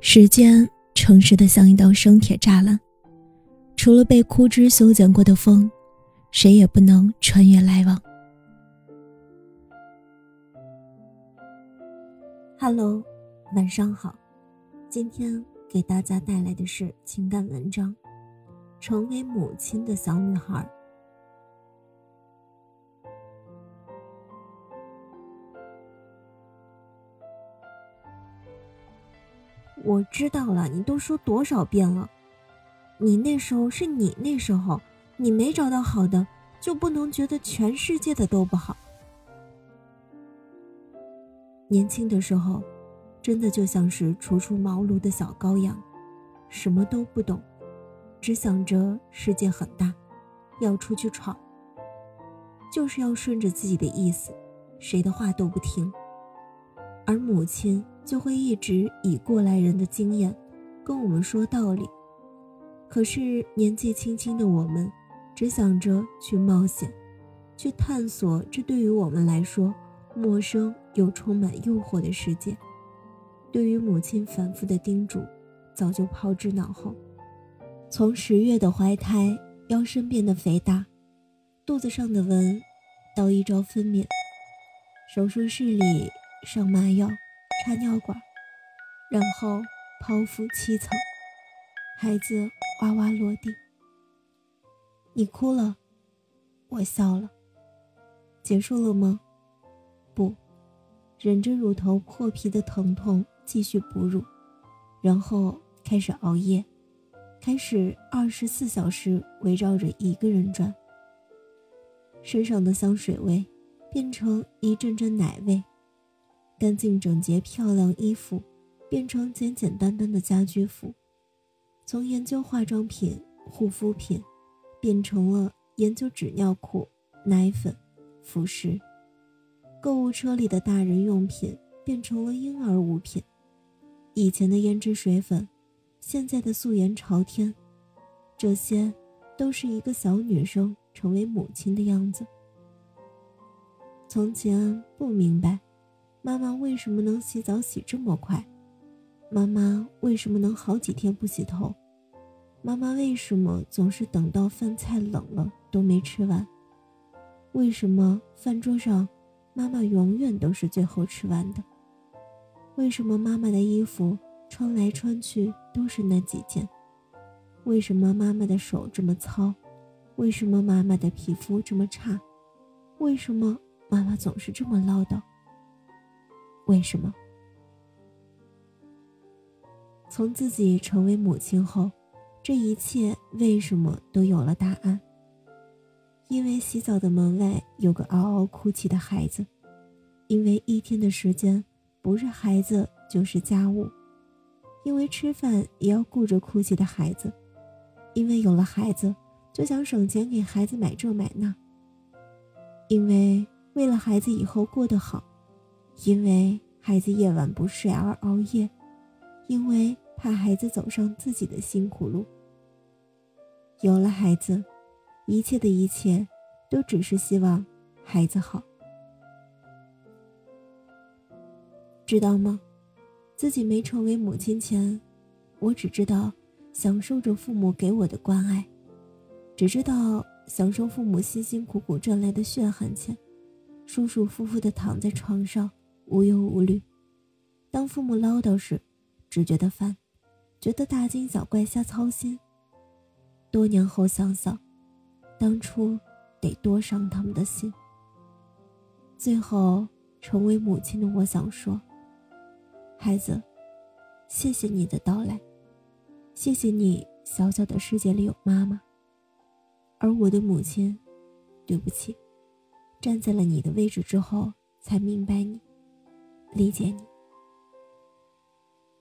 时间诚实的像一道生铁栅栏，除了被枯枝修剪过的风，谁也不能穿越来往。Hello，晚上好，今天给大家带来的是情感文章《成为母亲的小女孩》。我知道了，你都说多少遍了？你那时候是你那时候，你没找到好的，就不能觉得全世界的都不好。年轻的时候，真的就像是初出茅庐的小羔羊，什么都不懂，只想着世界很大，要出去闯，就是要顺着自己的意思，谁的话都不听。而母亲。就会一直以过来人的经验跟我们说道理，可是年纪轻轻的我们，只想着去冒险，去探索这对于我们来说陌生又充满诱惑的世界。对于母亲反复的叮嘱，早就抛之脑后。从十月的怀胎，腰身变得肥大，肚子上的纹，到一朝分娩，手术室里上麻药。插尿管，然后剖腹七层，孩子哇哇落地。你哭了，我笑了。结束了吗？不，忍着乳头破皮的疼痛继续哺乳，然后开始熬夜，开始二十四小时围绕着一个人转。身上的香水味变成一阵阵奶味。干净整洁、漂亮衣服变成简简单单的家居服，从研究化妆品、护肤品，变成了研究纸尿裤、奶粉、辅食。购物车里的大人用品变成了婴儿物品。以前的胭脂水粉，现在的素颜朝天，这些都是一个小女生成为母亲的样子。从前不明白。妈妈为什么能洗澡洗这么快？妈妈为什么能好几天不洗头？妈妈为什么总是等到饭菜冷了都没吃完？为什么饭桌上妈妈永远都是最后吃完的？为什么妈妈的衣服穿来穿去都是那几件？为什么妈妈的手这么糙？为什么妈妈的皮肤这么差？为什么妈妈总是这么唠叨？为什么？从自己成为母亲后，这一切为什么都有了答案？因为洗澡的门外有个嗷嗷哭泣的孩子，因为一天的时间不是孩子就是家务，因为吃饭也要顾着哭泣的孩子，因为有了孩子就想省钱给孩子买这买那，因为为了孩子以后过得好。因为孩子夜晚不睡而熬夜，因为怕孩子走上自己的辛苦路。有了孩子，一切的一切，都只是希望孩子好。知道吗？自己没成为母亲前，我只知道享受着父母给我的关爱，只知道享受父母辛辛苦苦赚来的血汗钱，舒舒服服的躺在床上。无忧无虑。当父母唠叨时，只觉得烦，觉得大惊小怪，瞎操心。多年后想想，当初得多伤他们的心。最后成为母亲的我想说：孩子，谢谢你的到来，谢谢你小小的世界里有妈妈。而我的母亲，对不起，站在了你的位置之后，才明白你。理解你，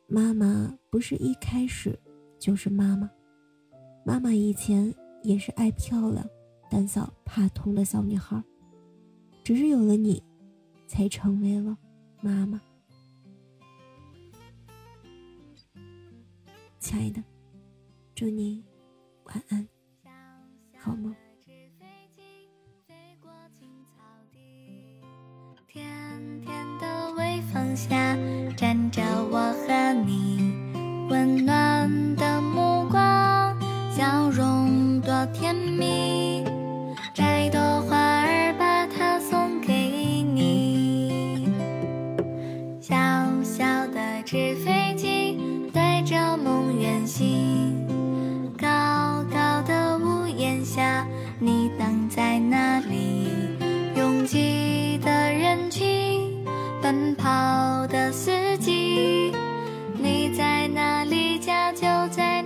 妈妈不是一开始就是妈妈，妈妈以前也是爱漂亮、胆小怕痛的小女孩，只是有了你，才成为了妈妈。亲爱的，祝你晚安，好梦。下站着我和你，温暖的目光，笑容多甜蜜。摘朵花儿，把它送给你。小小的纸飞机。奔跑的四季你在哪里？家就在